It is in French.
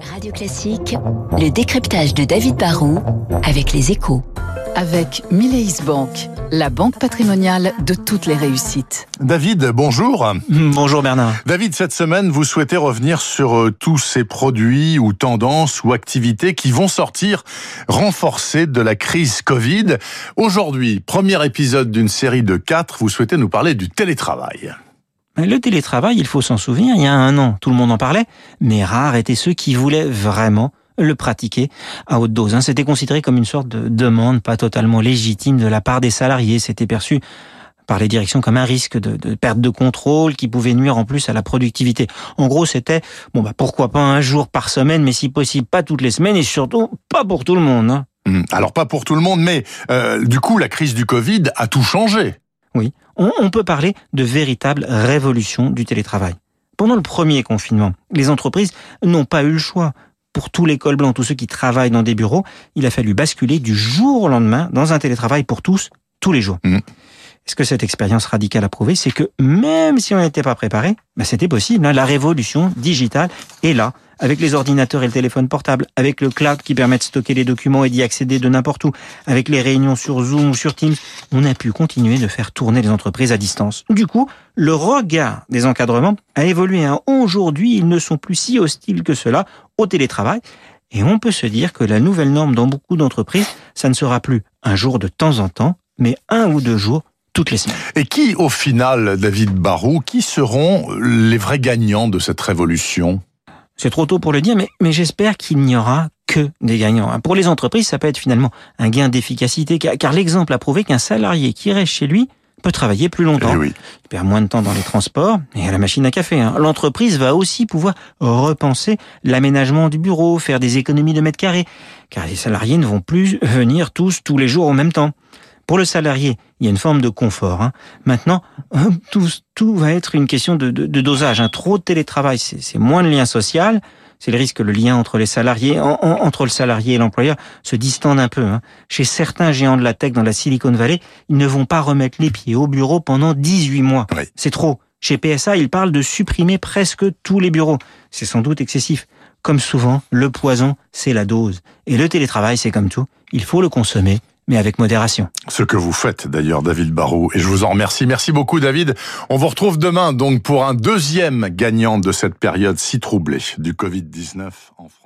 Radio Classique, le décryptage de David Barrault avec les échos. Avec Mileis Bank, la banque patrimoniale de toutes les réussites. David, bonjour. Bonjour Bernard. David, cette semaine, vous souhaitez revenir sur euh, tous ces produits ou tendances ou activités qui vont sortir renforcés de la crise Covid. Aujourd'hui, premier épisode d'une série de quatre, vous souhaitez nous parler du télétravail. Le télétravail, il faut s'en souvenir, il y a un an, tout le monde en parlait, mais rares étaient ceux qui voulaient vraiment le pratiquer à haute dose. Hein. C'était considéré comme une sorte de demande pas totalement légitime de la part des salariés. C'était perçu par les directions comme un risque de, perte de contrôle qui pouvait nuire en plus à la productivité. En gros, c'était bon bah pourquoi pas un jour par semaine, mais si possible pas toutes les semaines et surtout pas pour tout le monde. Hein. Hum, alors pas pour tout le monde, mais euh, du coup la crise du Covid a tout changé. Oui, on, peut parler de véritable révolution du télétravail. Pendant le premier confinement, les entreprises n'ont pas eu le choix. Pour tous les cols blancs, tous ceux qui travaillent dans des bureaux, il a fallu basculer du jour au lendemain dans un télétravail pour tous, tous les jours. Mmh. Ce que cette expérience radicale a prouvé, c'est que même si on n'était pas préparé, ben c'était possible. Hein. La révolution digitale est là, avec les ordinateurs et le téléphone portable, avec le cloud qui permet de stocker les documents et d'y accéder de n'importe où, avec les réunions sur Zoom ou sur Teams, on a pu continuer de faire tourner les entreprises à distance. Du coup, le regard des encadrements a évolué. Hein. Aujourd'hui, ils ne sont plus si hostiles que cela au télétravail. Et on peut se dire que la nouvelle norme dans beaucoup d'entreprises, ça ne sera plus un jour de temps en temps, mais un ou deux jours toutes les semaines. Et qui, au final, David Barou, qui seront les vrais gagnants de cette révolution? C'est trop tôt pour le dire, mais, mais j'espère qu'il n'y aura que des gagnants. Hein. Pour les entreprises, ça peut être finalement un gain d'efficacité, car l'exemple a prouvé qu'un salarié qui reste chez lui peut travailler plus longtemps. Eh Il perd moins de temps dans les transports et à la machine à café. Hein. L'entreprise va aussi pouvoir repenser l'aménagement du bureau, faire des économies de mètres carrés, car les salariés ne vont plus venir tous tous les jours en même temps. Pour le salarié, il y a une forme de confort. Hein. Maintenant, tout, tout va être une question de, dosage. Un Trop de télétravail, c'est moins de lien social. C'est le risque que le lien entre les salariés, entre le salarié et l'employeur, se distende un peu. Hein. Chez certains géants de la tech dans la Silicon Valley, ils ne vont pas remettre les pieds au bureau pendant 18 mois. C'est trop. Chez PSA, ils parlent de supprimer presque tous les bureaux. C'est sans doute excessif. Comme souvent, le poison, c'est la dose. Et le télétravail, c'est comme tout. Il faut le consommer mais avec modération. Ce que vous faites d'ailleurs, David Barrault, et je vous en remercie. Merci beaucoup, David. On vous retrouve demain donc pour un deuxième gagnant de cette période si troublée du Covid-19 en France.